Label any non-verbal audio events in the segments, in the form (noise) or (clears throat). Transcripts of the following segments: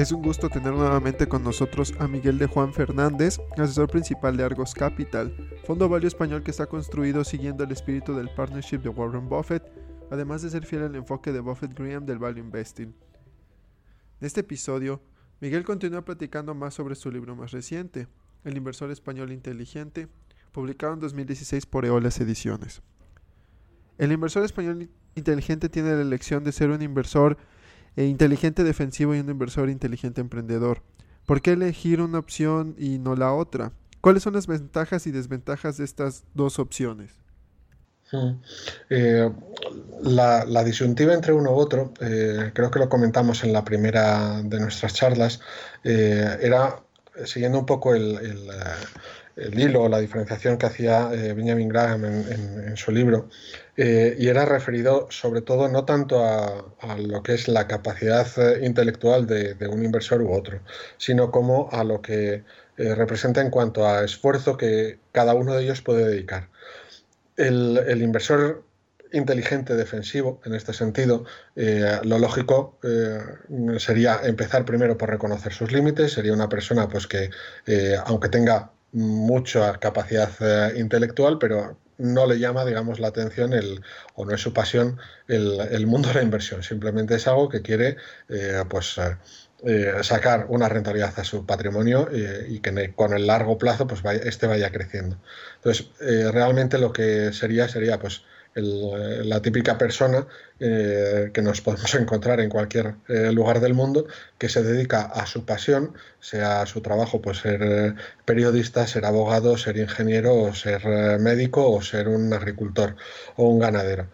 Es un gusto tener nuevamente con nosotros a Miguel de Juan Fernández, asesor principal de Argos Capital, fondo valio español que está construido siguiendo el espíritu del partnership de Warren Buffett, además de ser fiel al enfoque de Buffett Graham del value investing. En este episodio, Miguel continúa platicando más sobre su libro más reciente, El inversor español inteligente, publicado en 2016 por Eolas Ediciones. El inversor español inteligente tiene la elección de ser un inversor e inteligente defensivo y un inversor inteligente emprendedor. ¿Por qué elegir una opción y no la otra? ¿Cuáles son las ventajas y desventajas de estas dos opciones? Eh, la, disyuntiva entre uno u otro, eh, creo que lo comentamos en la primera de nuestras charlas, eh, era siguiendo un poco el, el hilo, la diferenciación que hacía Benjamin Graham en, su libro, eh, y era referido sobre todo no tanto a, lo que es la capacidad eh, intelectual de, un inversor u otro, sino como a lo que representa en cuanto a esfuerzo que cada uno de ellos puede dedicar. El, inversor inteligente defensivo en este sentido, lo lógico sería empezar primero por reconocer sus límites, sería una persona pues que aunque tenga mucha capacidad eh, intelectual, pero no le llama, digamos, la atención el, o no es su pasión el, mundo de la inversión. Simplemente es algo que quiere, eh, pues, eh, sacar una rentabilidad a su patrimonio y que con el largo plazo, pues, vaya, este vaya creciendo. Entonces, realmente lo que sería sería, pues, la típica persona eh, que nos podemos (laughs) encontrar en cualquier eh, lugar del mundo que se dedica a su pasión, sea su trabajo pues ser eh, periodista, ser abogado, ser ingeniero, o ser médico o ser un agricultor o un ganadero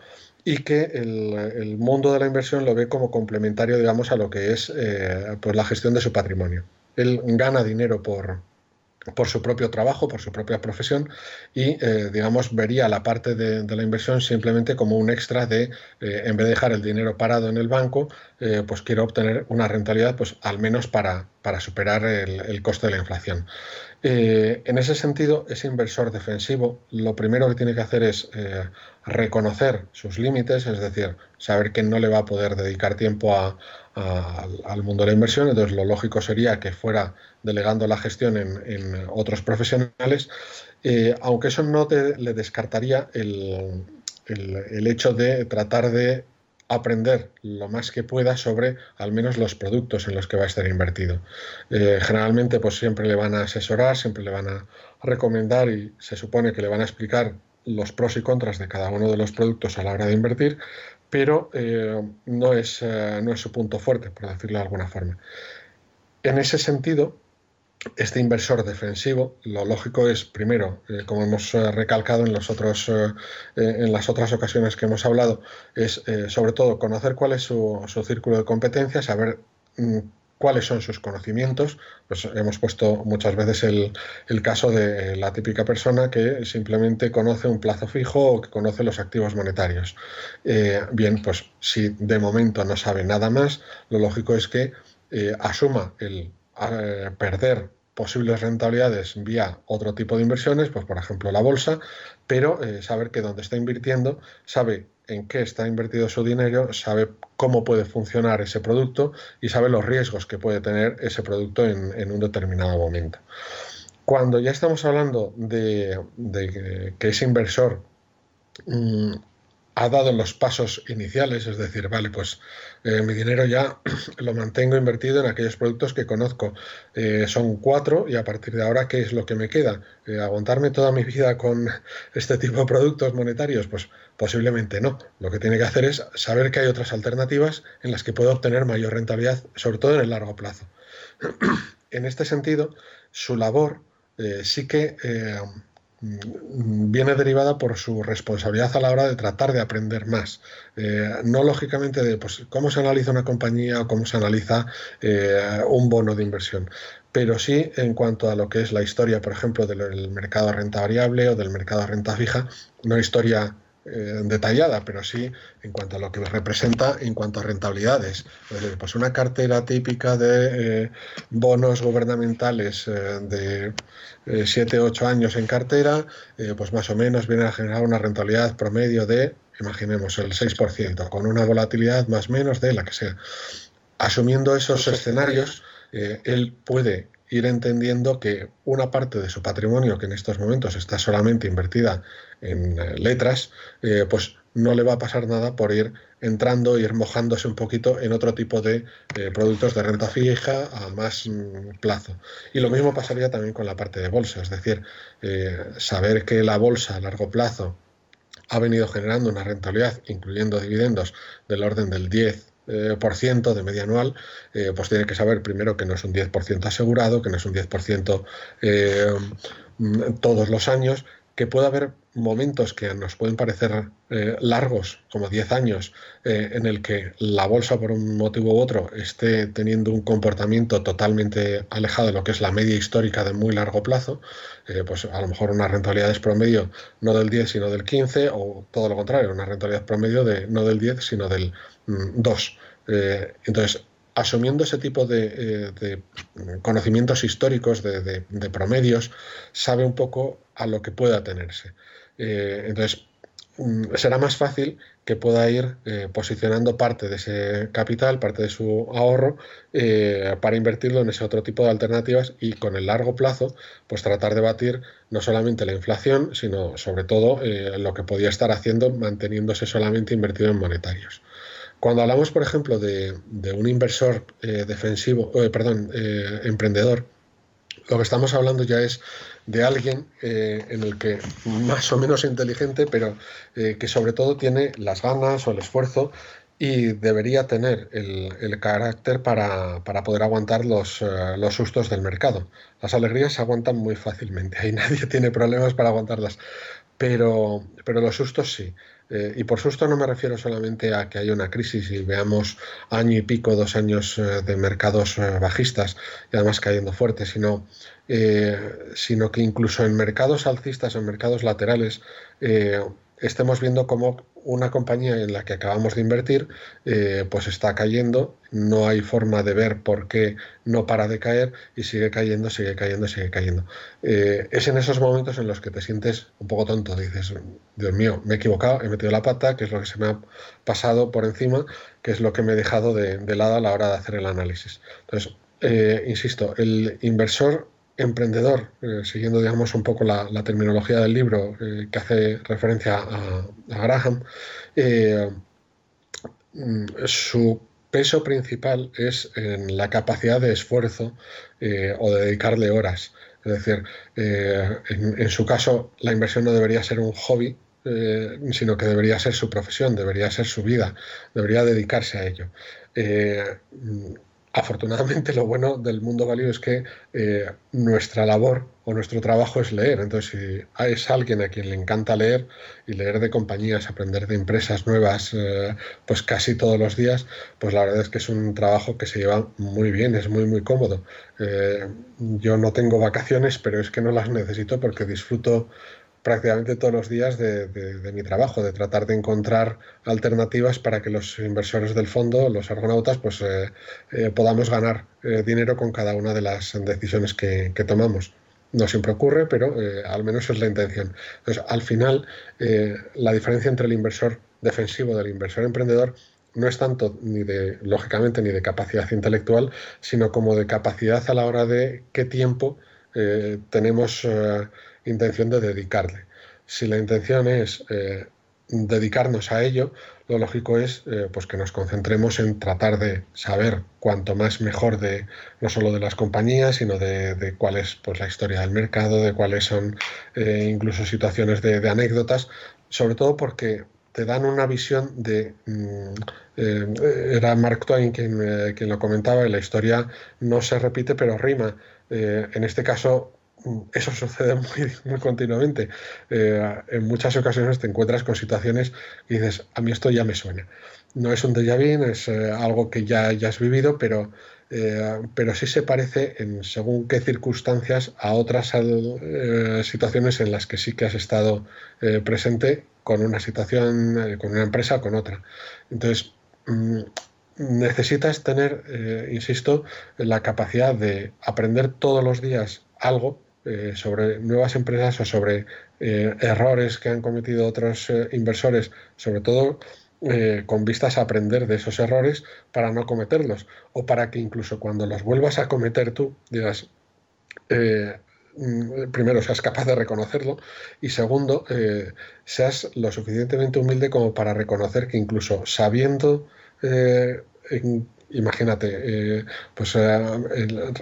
y que el, mundo de la inversión lo ve como complementario, digamos, a lo que es pues la gestión de su patrimonio. Él gana dinero por, por su propio trabajo, por su propia profesión y, eh, digamos, vería la parte de, la inversión simplemente como un extra de, eh, en vez de dejar el dinero parado en el banco, eh, pues quiero obtener una rentabilidad, pues al menos para, para superar el, el coste de la inflación. en ese sentido, ese inversor defensivo lo primero que tiene que hacer es reconocer sus límites, es decir, saber que no le va a poder dedicar tiempo a, al mundo de la inversión, entonces lo lógico sería que fuera delegando la gestión en, otros profesionales, eh, aunque eso no le descartaría el, hecho de tratar de aprender lo más que pueda sobre al menos los productos en los que va a estar invertido. Eh, generalmente pues siempre le van a asesorar, siempre le van a recomendar y se supone que le van a explicar los pros y contras de cada uno de los productos a la hora de invertir, pero eh, no, es, eh, no es su punto fuerte, por decirlo de alguna forma. En ese sentido, este inversor defensivo, lo lógico es, primero, eh, como hemos recalcado en, los otros, en las otras ocasiones que hemos hablado, es sobre todo conocer cuál es su, su círculo de competencias, saber mm, cuáles son sus conocimientos. Pues hemos puesto muchas veces el, caso de la típica persona que simplemente conoce un plazo fijo o que conoce los activos monetarios. Eh, bien, pues si de momento no sabe nada más, lo lógico es que eh, asuma el eh, perder posibles rentabilidades vía otro tipo de inversiones, pues por ejemplo la bolsa, pero saber que donde está invirtiendo sabe en qué está invertido su dinero, sabe cómo puede funcionar ese producto y sabe los riesgos que puede tener ese producto en, un determinado momento. Cuando ya estamos hablando de, que ese inversor mm, ha dado los pasos iniciales, es decir, vale, pues eh, mi dinero ya (clears throat) lo mantengo invertido en aquellos productos que conozco. Eh, son cuatro y a partir de ahora, ¿qué es lo que me queda? Eh, ¿Aguantarme toda mi vida con (laughs) este tipo de productos monetarios? Pues posiblemente no. Lo que tiene que hacer es saber que hay otras alternativas en las que puedo obtener mayor rentabilidad, sobre todo en el largo plazo. (clears throat) en este sentido, su labor sí que viene derivada por su responsabilidad a la hora de tratar de aprender más. Eh, no lógicamente de pues, cómo se analiza una compañía o cómo se analiza eh, un bono de inversión, pero sí en cuanto a lo que es la historia, por ejemplo, del mercado de renta variable o del mercado de renta fija, una historia eh, detallada, pero sí en cuanto a lo que representa en cuanto a rentabilidades. pues una cartera típica de eh, bonos gubernamentales eh, de 7 8 años en cartera, pues más o menos viene a generar una rentabilidad promedio de, imaginemos, el 6%, con una volatilidad más o menos de la que sea. Asumiendo esos escenarios, él puede ir entendiendo que una parte de su patrimonio, que en estos momentos está solamente invertida en letras, pues no le va a pasar nada por ir entrando, ir mojándose un poquito en otro tipo de eh, productos de renta fija a más mm, plazo. Y lo mismo pasaría también con la parte de bolsa, es decir, eh, saber que la bolsa a largo plazo ha venido generando una rentabilidad, incluyendo dividendos, del orden del 10 eh, por ciento de media anual, pues tiene que saber primero que no es un 10% asegurado, que no es un 10% mm, todos los años, que puede haber momentos que nos pueden parecer eh, largos, como 10 años, eh, en el que la bolsa por un motivo u otro esté teniendo un comportamiento totalmente alejado de lo que es la media histórica de muy largo plazo, eh, pues a lo mejor una rentabilidad es promedio no del 10 sino del 15 o todo lo contrario, una rentabilidad promedio de no del 10 sino del 2. Mm, entonces, asumiendo ese tipo de, conocimientos históricos, de, promedios, sabe un poco a lo que pueda tenerse. Eh, entonces, mm, será más fácil que pueda ir eh, posicionando parte de ese capital, parte de su ahorro, eh, para invertirlo en ese otro tipo de alternativas y con el largo plazo, pues tratar de batir no solamente la inflación, sino sobre todo lo que podía estar haciendo manteniéndose solamente invertido en monetarios. Cuando hablamos, por ejemplo, de, un inversor defensivo, perdón, emprendedor, lo que estamos hablando ya es de alguien eh, en el que más o menos inteligente, pero eh, que sobre todo tiene las ganas o el esfuerzo y debería tener el, carácter para, poder aguantar los, eh, los, sustos del mercado. Las alegrías se aguantan muy fácilmente, ahí (laughs) nadie tiene problemas para aguantarlas, pero, pero los sustos sí. Eh, y por susto no me refiero solamente a que haya una crisis y veamos año y pico, dos años eh, de mercados eh, bajistas y además cayendo fuerte, sino, sino que incluso en mercados alcistas, en mercados laterales, estemos viendo cómo una compañía en la que acabamos de invertir eh, pues está cayendo, no hay forma de ver por qué no para de caer y sigue cayendo, sigue cayendo, sigue cayendo. Eh, es en esos momentos en los que te sientes un poco tonto, dices, Dios mío, me he equivocado, he metido la pata, que es lo que se me ha pasado por encima, que es lo que me he dejado de, lado a la hora de hacer el análisis. Entonces, eh, insisto, el inversor emprendedor, eh, siguiendo digamos un poco la, terminología del libro eh, que hace referencia a, Graham, eh, mm, su peso principal es en la capacidad de esfuerzo o de dedicarle horas. Es decir, en, en, su caso la inversión no debería ser un hobby, sino que debería ser su profesión, debería ser su vida, debería dedicarse a ello. Afortunadamente lo bueno del mundo válido es que eh, nuestra labor o nuestro trabajo es leer. Entonces, si es alguien a quien le encanta leer y leer de compañías, aprender de empresas nuevas, eh, pues casi todos los días, pues la verdad es que es un trabajo que se lleva muy bien, es muy, muy cómodo. Eh, yo no tengo vacaciones, pero es que no las necesito porque disfruto prácticamente todos los días de, mi trabajo, de tratar de encontrar alternativas para que los inversores del fondo, los argonautas, pues eh, eh, podamos ganar eh, dinero con cada una de las decisiones que, tomamos. No siempre ocurre, pero al menos es la intención. Entonces, al final, la diferencia entre el inversor defensivo del inversor emprendedor no es tanto ni de, lógicamente, ni de capacidad intelectual, sino como de capacidad a la hora de qué tiempo tenemos intención de dedicarle. Si la intención es eh, dedicarnos a ello, lo lógico es eh, pues que nos concentremos en tratar de saber cuanto más mejor de no solo de las compañías, sino de, cuál es pues, la historia del mercado, de cuáles son eh, incluso situaciones de, anécdotas, sobre todo porque te dan una visión de... Mm, era Mark Twain quien, quien, lo comentaba, y la historia no se repite pero rima. en este caso, eso sucede (laughs) muy, continuamente. Eh, en muchas ocasiones te encuentras con situaciones y dices, a mí esto ya me suena. No es un déjà vu, es eh, algo que ya, ya has vivido, pero, eh, pero sí se parece en según qué circunstancias a otras situaciones en las que sí que has estado presente con una situación, con una empresa o con otra. Entonces, mm, necesitas tener, insisto, la capacidad de aprender todos los días algo eh, sobre nuevas empresas o sobre eh, errores que han cometido otros eh, inversores, sobre todo con vistas a aprender de esos errores para no cometerlos. O para que incluso cuando los vuelvas a cometer tú digas, mm, primero seas capaz de reconocerlo y segundo seas lo suficientemente humilde como para reconocer que incluso sabiendo imagínate, pues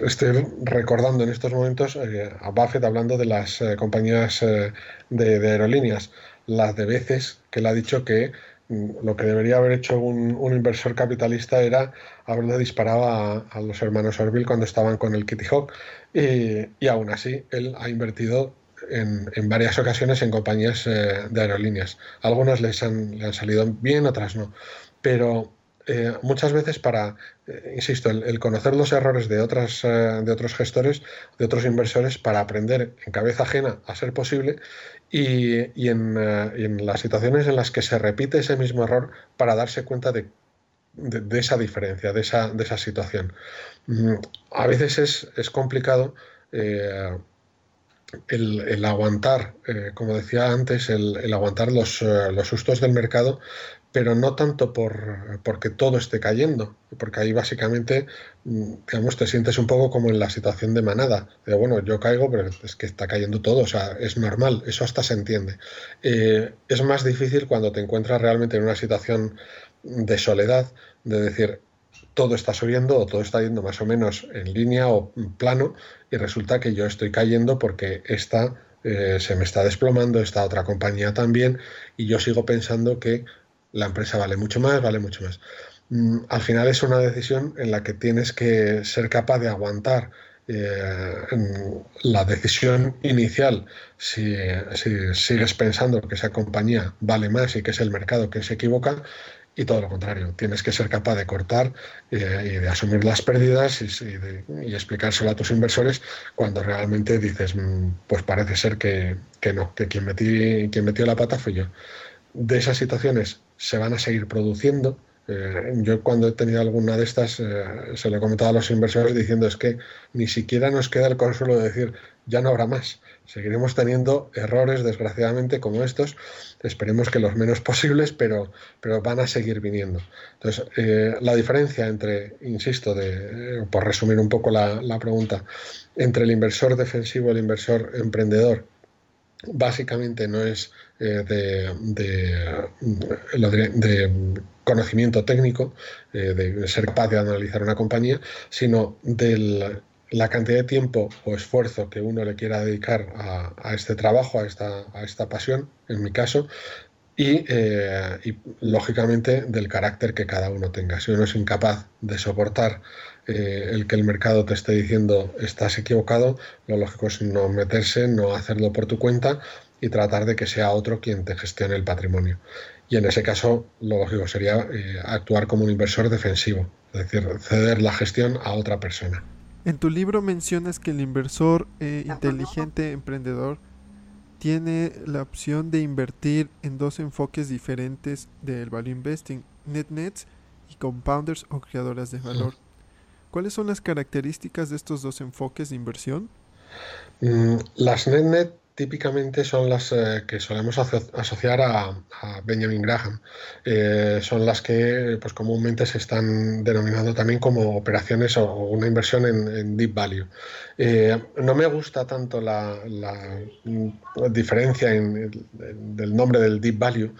estoy recordando en estos momentos a Buffett hablando de las compañías de, de, aerolíneas, las de veces que él ha dicho que lo que debería haber hecho un, inversor capitalista era haberle disparado a, los hermanos Orville cuando estaban con el Kitty Hawk y, aún así él ha invertido en, varias ocasiones en compañías eh, de aerolíneas. Algunas les han, le han salido bien, otras no. Pero eh, muchas veces para, eh, insisto, el, conocer los errores de, otras, de otros gestores, de otros inversores, para aprender en cabeza ajena a ser posible eh, y, en, las situaciones en las que se repite ese mismo error para darse cuenta de, esa diferencia, de esa, de esa situación. Mm, a veces es, complicado eh, el, aguantar, eh, como decía antes, el, aguantar los, los, sustos del mercado, pero no tanto por, porque todo esté cayendo, porque ahí básicamente, mm, te sientes un poco como en la situación de manada, de bueno, yo caigo, pero es que está cayendo todo, o sea, es normal, eso hasta se entiende. Eh, es más difícil cuando te encuentras realmente en una situación de soledad, de decir, todo está subiendo o todo está yendo más o menos en línea o plano y resulta que yo estoy cayendo porque esta eh, se me está desplomando, esta otra compañía también y yo sigo pensando que la empresa vale mucho más, vale mucho más. Mm, al final es una decisión en la que tienes que ser capaz de aguantar eh, la decisión inicial si, sigues pensando que esa compañía vale más y que es el mercado que se equivoca y todo lo contrario, tienes que ser capaz de cortar eh, y de asumir las pérdidas y, explicárselo a tus inversores cuando realmente dices, mm, pues parece ser que, no, que quien, metí, quien metió la pata fui yo de esas situaciones se van a seguir produciendo. Eh, yo cuando he tenido alguna de estas eh, se lo he comentado a los inversores diciendo es que ni siquiera nos queda el consuelo de decir ya no habrá más. Seguiremos teniendo errores desgraciadamente como estos. Esperemos que los menos (laughs) posibles, pero, pero van a seguir viniendo. Entonces, eh, la diferencia entre, insisto, de, por resumir un poco la, la pregunta, entre el inversor defensivo y el inversor emprendedor básicamente no es eh, de, conocimiento técnico, eh, de ser capaz de analizar una compañía, sino de la cantidad de tiempo o esfuerzo que uno le quiera dedicar a, este trabajo, a esta, a esta pasión, en mi caso, y, eh, y, lógicamente del carácter que cada uno tenga. Si uno es incapaz de soportar eh, el que el mercado te esté diciendo estás equivocado, lo lógico es no meterse, no hacerlo por tu cuenta y tratar de que sea otro quien te gestione el patrimonio. Y en ese caso, lo lógico sería eh, actuar como un inversor defensivo, es decir, ceder la gestión a otra persona. En tu libro mencionas que el inversor eh, inteligente emprendedor tiene la opción de invertir en dos enfoques diferentes del value investing, net nets y compounders o creadoras de valor. ¿Cuáles son las características de estos dos enfoques de inversión? Mm, las NetNet típicamente son las eh, que solemos asociar a, Benjamin Graham. Eh, son las que pues, comúnmente se están denominando también como operaciones o, una inversión en, deep value. Eh, no me gusta tanto la, mm, diferencia en, del nombre del deep value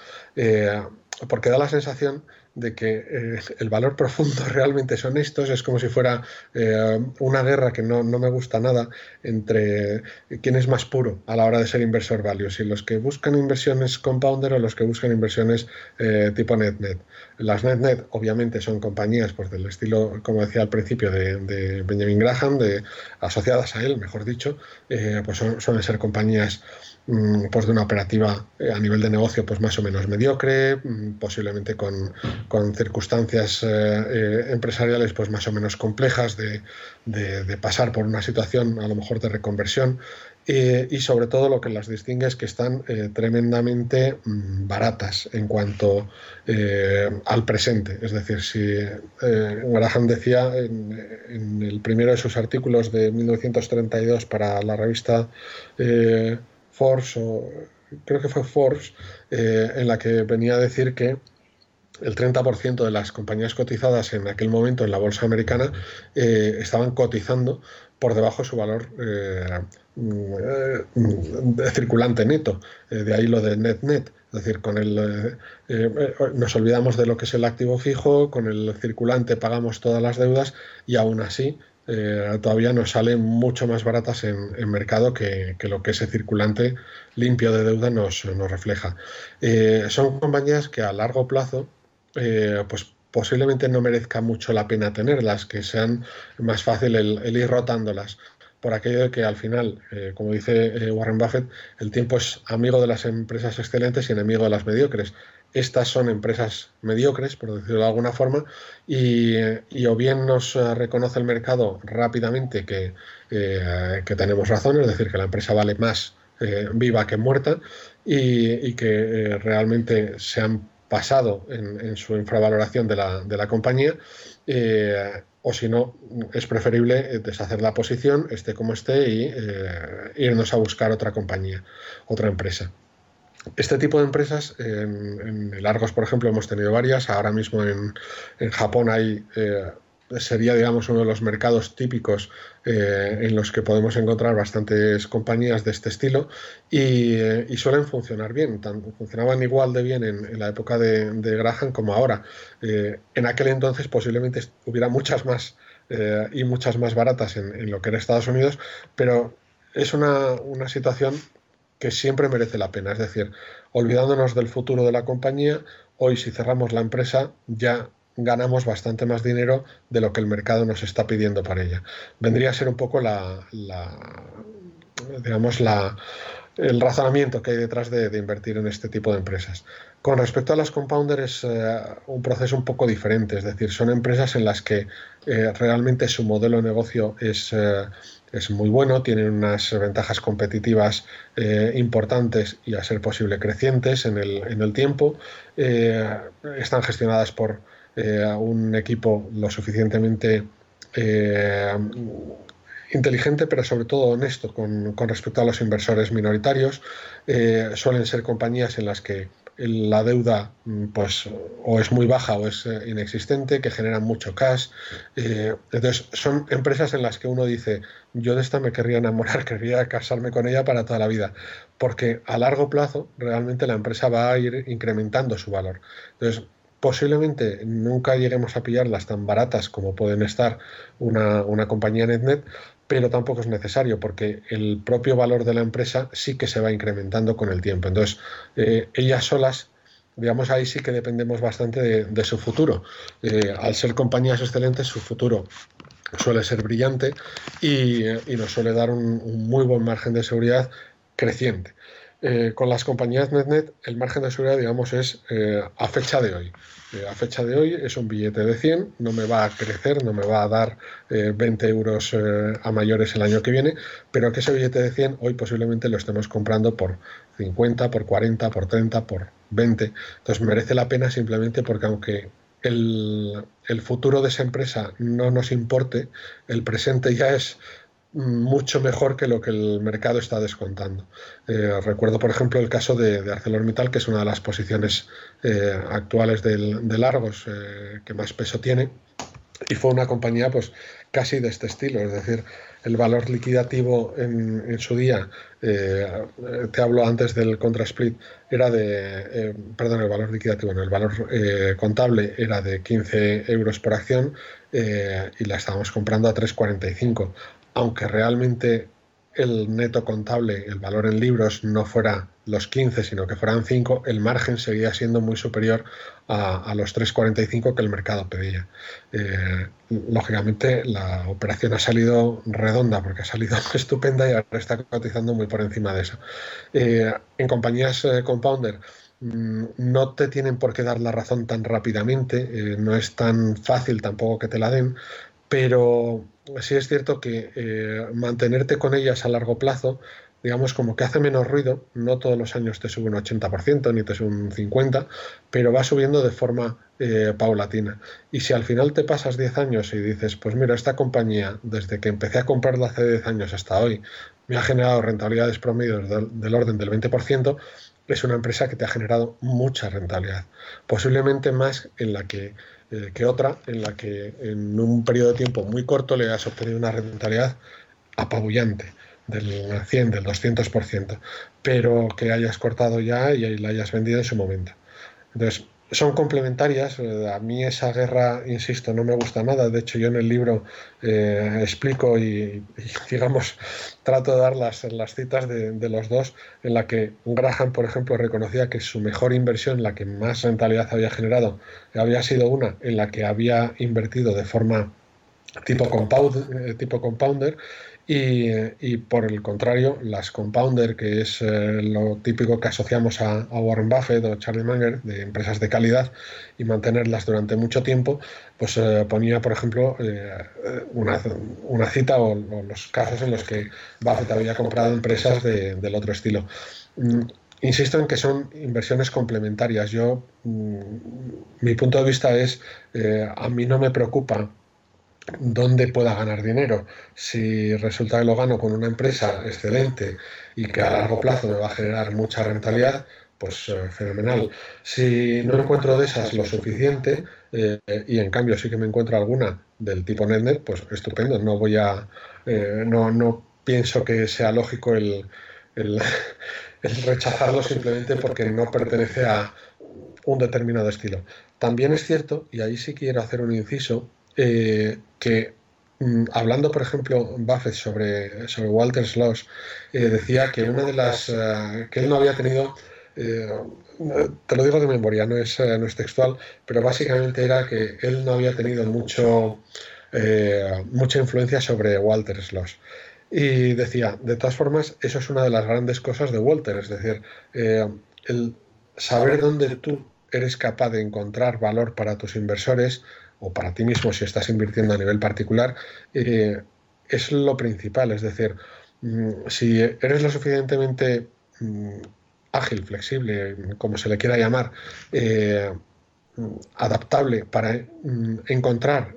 porque da la sensación de que eh, el valor profundo (laughs) realmente son estos, es como si fuera eh, una guerra que no, me gusta nada entre quién es más puro a la hora de ser inversor value, si los que buscan inversiones compounder o los que buscan inversiones eh, tipo NetNet. Las NetNet obviamente son compañías pues, del estilo, como decía al principio, de, Benjamin Graham, de, asociadas a él, mejor dicho, pues son, suelen ser compañías Mm, pues de una operativa eh, a nivel de negocio pues más o menos mediocre, mm, posiblemente con, circunstancias eh, eh, empresariales pues más o menos complejas de, pasar por una situación a lo mejor de reconversión y sobre todo lo que las distingue es que están tremendamente mm, baratas en cuanto al presente. Es decir, si Graham decía en, el primero de sus artículos de 1932 para la revista Force, o creo que fue Force, eh, en la que venía a decir que el 30% de las compañías cotizadas en aquel momento en la bolsa americana eh, estaban cotizando por debajo de su valor eh, mm, circulante neto. de ahí lo de net net. Es decir, con el, nos olvidamos de lo que es el activo fijo, con el circulante pagamos todas las deudas y aún así eh, todavía nos salen mucho más baratas en, mercado que, lo que ese circulante limpio de deuda nos, refleja. Eh, son compañías que a largo plazo, eh, pues posiblemente no merezca mucho la pena tenerlas, que sean más fácil el, ir rotándolas. Por aquello de que al final, como dice Warren Buffett, el tiempo es amigo de las empresas excelentes y enemigo de las mediocres. Estas son empresas mediocres, por decirlo de alguna forma, y, o bien nos eh, reconoce el mercado rápidamente que, eh, que, tenemos razón, es decir, que la empresa vale más eh, viva que muerta y, que realmente se han pasado en, su infravaloración de la, de la compañía, o si no, es preferible deshacer la posición, esté como esté, y irnos a buscar otra compañía, otra empresa. Este tipo de empresas, en, en, Argos, por ejemplo, hemos tenido varias. Ahora mismo en, Japón hay, eh, sería, digamos, uno de los mercados típicos eh, en los que podemos encontrar bastantes compañías de este estilo y, eh, suelen funcionar bien. funcionaban igual de bien en, la época de, Graham como ahora. en aquel entonces posiblemente hubiera muchas más y muchas más baratas en, en, lo que era Estados Unidos, pero es una, una situación que siempre merece la pena. Es decir, olvidándonos del futuro de la compañía, hoy si cerramos la empresa ya ganamos bastante más dinero de lo que el mercado nos está pidiendo para ella. Vendría a ser un poco la, digamos, la, el razonamiento que hay detrás de, invertir en este tipo de empresas. Con respecto a las compounders es eh, un proceso un poco diferente, es decir, son empresas en las que eh, realmente su modelo de negocio es, eh, es muy bueno, tienen unas ventajas competitivas importantes y a ser posible crecientes en el, en el tiempo. Están gestionadas por eh, un equipo lo suficientemente inteligente, pero sobre todo honesto con, con, respecto a los inversores minoritarios. suelen ser compañías en las que la deuda mm, pues o es muy baja o es eh, inexistente, que generan mucho cash. Eh, entonces son empresas en las que uno dice, yo de esta me querría enamorar, (laughs) querría casarme con ella para toda la vida, porque a largo plazo realmente la empresa va a ir incrementando su valor. Entonces, posiblemente nunca lleguemos a pillarlas tan baratas como pueden estar una, una compañía NetNet, pero tampoco es necesario porque el propio valor de la empresa sí que se va incrementando con el tiempo. Entonces, eh, ellas solas, digamos, ahí sí que dependemos bastante de, su futuro. Eh, al ser compañías excelentes, su futuro suele ser brillante y, nos suele dar un, muy buen margen de seguridad creciente. Eh, con las compañías NetNet, el margen de seguridad, digamos, es a fecha de hoy a fecha de hoy es un billete de 100, no me va a crecer, no me va a dar 20 eh, euros eh, a mayores el año que viene, pero que ese billete de 100 hoy posiblemente lo estemos comprando por 50, por 40, por 30, por 20. Entonces merece la pena simplemente porque aunque el, el futuro de esa empresa no nos importe, el presente ya es mucho mejor que lo que el mercado está descontando. Eh, recuerdo, por ejemplo, el caso de, ArcelorMittal, que es una de las posiciones eh, actuales del, de Largos eh, que más peso tiene, y fue una compañía pues casi de este estilo, es decir, el valor liquidativo en, su día, te hablo antes del contra split, era de, perdón, el valor liquidativo, no, el valor contable era de 15 euros por acción y la estábamos comprando a 3,45 aunque realmente el neto contable, el valor en libros, no fuera los 15, sino que fueran 5, el margen seguía siendo muy superior a, los 3,45 que el mercado pedía. Eh, lógicamente, la operación ha salido redonda porque ha salido (laughs) estupenda y ahora está cotizando muy por encima de eso. Eh, en compañías eh, compounder, mm, no te tienen por qué dar la razón tan rápidamente, no es tan fácil tampoco que te la den, pero sí es cierto que eh, mantenerte con ellas a largo plazo, digamos como que hace menos ruido, no todos los años te sube un 80% ni te sube un 50%, pero va subiendo de forma eh, paulatina. Y si al final te pasas 10 años y dices, pues mira, esta compañía, desde que empecé a comprarla hace 10 años hasta hoy, me ha generado rentabilidades promedios del, del orden del 20%, es una empresa que te ha generado mucha rentabilidad, posiblemente más en la que, eh, que otra, en la que en un periodo de tiempo muy corto le has obtenido una rentabilidad apabullante del 100, del 200%, pero que hayas cortado ya y la hayas vendido en su momento. Entonces, son complementarias. Eh, a mí esa guerra, insisto, no me gusta nada. De hecho, yo en el libro eh, explico y, digamos, (laughs) trato de dar las, las citas de, de, los dos, en la que Graham, por ejemplo, reconocía que su mejor inversión, la que más rentabilidad había generado, había sido una en la que había invertido de forma tipo, compound, eh, tipo compounder y, por el contrario, las compounder, que es eh, lo típico que asociamos a, Warren Buffett o Charlie Munger, de empresas de calidad, y mantenerlas durante mucho tiempo, pues eh, ponía, por ejemplo, eh, una, una, cita o, los casos en los que Buffett había comprado empresas del otro estilo. Mm, insisto en que son inversiones complementarias. Yo, mm, mi punto de vista es, a mí no me preocupa dónde pueda ganar dinero. Si resulta que lo gano con una empresa excelente y que a largo plazo me va a generar mucha rentabilidad, pues eh, fenomenal. Si no encuentro de esas lo suficiente eh, y en cambio sí que me encuentro alguna del tipo NetNet, pues estupendo. No voy a, eh, no, no, pienso que sea lógico el, el, (laughs) el rechazarlo simplemente porque no pertenece a un determinado estilo. También es cierto, y ahí sí quiero hacer un inciso, eh, que mm, hablando, por ejemplo, Buffett sobre, sobre Walter Sloss, eh, decía que una de las eh, que él no había tenido, te lo digo de memoria, no es, no es textual, pero básicamente era que él no había tenido mucho, mucha influencia sobre Walter Sloss. Y decía, de todas formas, eso es una de las grandes cosas de Walter, es decir, el saber dónde tú eres capaz de encontrar valor para tus inversores, o para ti mismo si estás invirtiendo a nivel particular, eh, es lo principal. Es decir, mm, si eres lo suficientemente mm, ágil, flexible, como se le quiera llamar, eh, adaptable para encontrar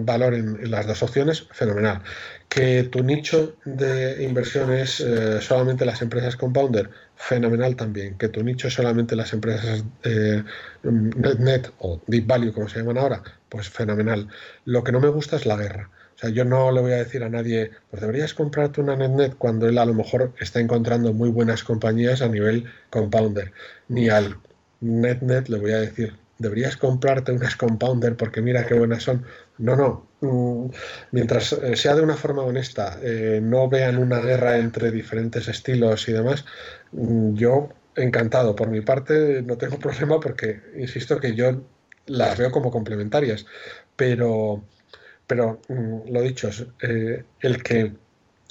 valor en, las dos opciones, fenomenal. Que tu nicho de inversión es eh, solamente las empresas compounder, fenomenal también. Que tu nicho es solamente las empresas eh, net, o deep value, como se llaman ahora, pues fenomenal. Lo que no me gusta es la guerra. O sea, yo no le voy a decir a nadie, pues deberías comprarte una NetNet cuando él a lo mejor está encontrando muy buenas compañías a nivel compounder. Ni al NetNet le voy a decir, deberías comprarte unas compounder porque mira qué buenas son. No, no. Mm, mientras eh, sea de una forma honesta, eh, no vean una guerra entre diferentes estilos y demás, mm, yo encantado. Por mi parte, no tengo (laughs) problema porque, insisto, que yo las veo como complementarias. Pero, pero mm, lo dicho, eh, el que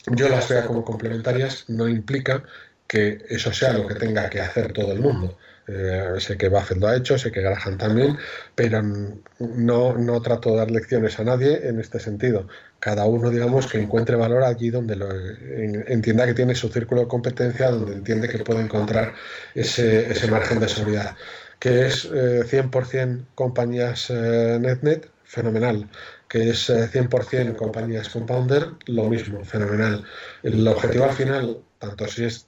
yo las vea como complementarias no implica que eso sea lo que tenga que hacer todo el mundo. Eh, sé que Buffett lo ha hecho, sé que Graham también, pero no, no trato de dar lecciones a nadie en este sentido. Cada uno, digamos, que encuentre valor allí donde lo, entienda que tiene su círculo de competencia, donde entiende que puede encontrar ese, ese margen de seguridad. Que es 100% eh, compañías eh, NetNet, fenomenal. Que es 100% compañías Compounder, lo mismo, fenomenal. El objetivo al final, tanto si es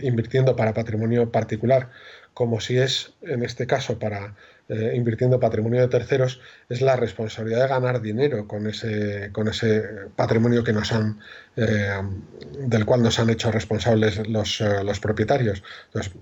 invirtiendo para patrimonio particular como si es, en este caso, para eh, invirtiendo patrimonio de terceros, es la responsabilidad de ganar dinero con ese, con ese patrimonio que nos han, eh, del cual nos han hecho responsables los, eh, los propietarios. Entonces,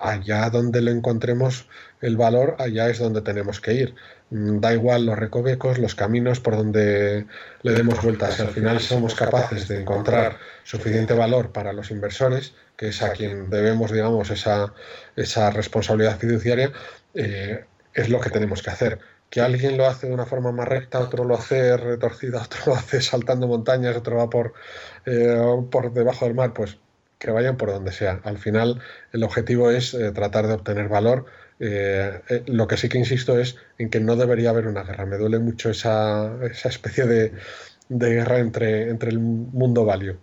allá donde lo encontremos el valor, allá es donde tenemos que ir. Mm, da igual los recovecos, los caminos por donde le demos vueltas. Si al final somos capaces de encontrar suficiente valor para los inversores, que es a quien debemos, digamos, esa, esa responsabilidad fiduciaria, eh, es lo que tenemos que hacer. Que alguien lo hace de una forma más recta, otro lo hace retorcida, (laughs) otro lo hace saltando montañas, otro va por, eh, por debajo del mar, pues que vayan por donde sea. Al final, el objetivo es eh, tratar de obtener valor. lo que sí que insisto es en que no debería haber una guerra. Me duele mucho esa, esa especie de, de guerra entre, entre el mundo value.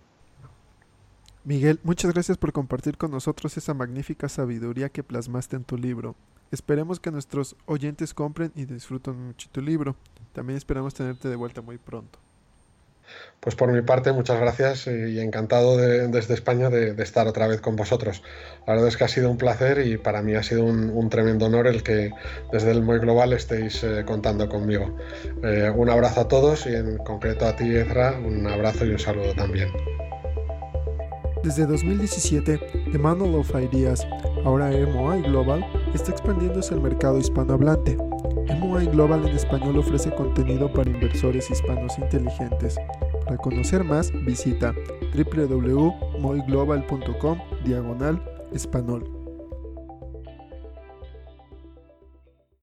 Miguel, muchas gracias por compartir con nosotros esa magnífica sabiduría que plasmaste en tu libro. Esperemos que nuestros oyentes compren y disfruten mucho tu libro. También esperamos tenerte de vuelta muy pronto. Pues por mi parte, muchas gracias y encantado desde España de, estar otra vez con vosotros. La verdad es que ha sido un placer y para mí ha sido un, tremendo honor el que desde el Muy Global estéis eh, contando conmigo. Eh, un abrazo a todos y en concreto a ti, Ezra, un abrazo y un saludo también. Desde 2017, The Manual of Ideas, ahora MOI Global, está expandiéndose al mercado hispanohablante. MOI Global en español ofrece contenido para inversores hispanos inteligentes. Para conocer más, visita www.moiglobal.com diagonal español.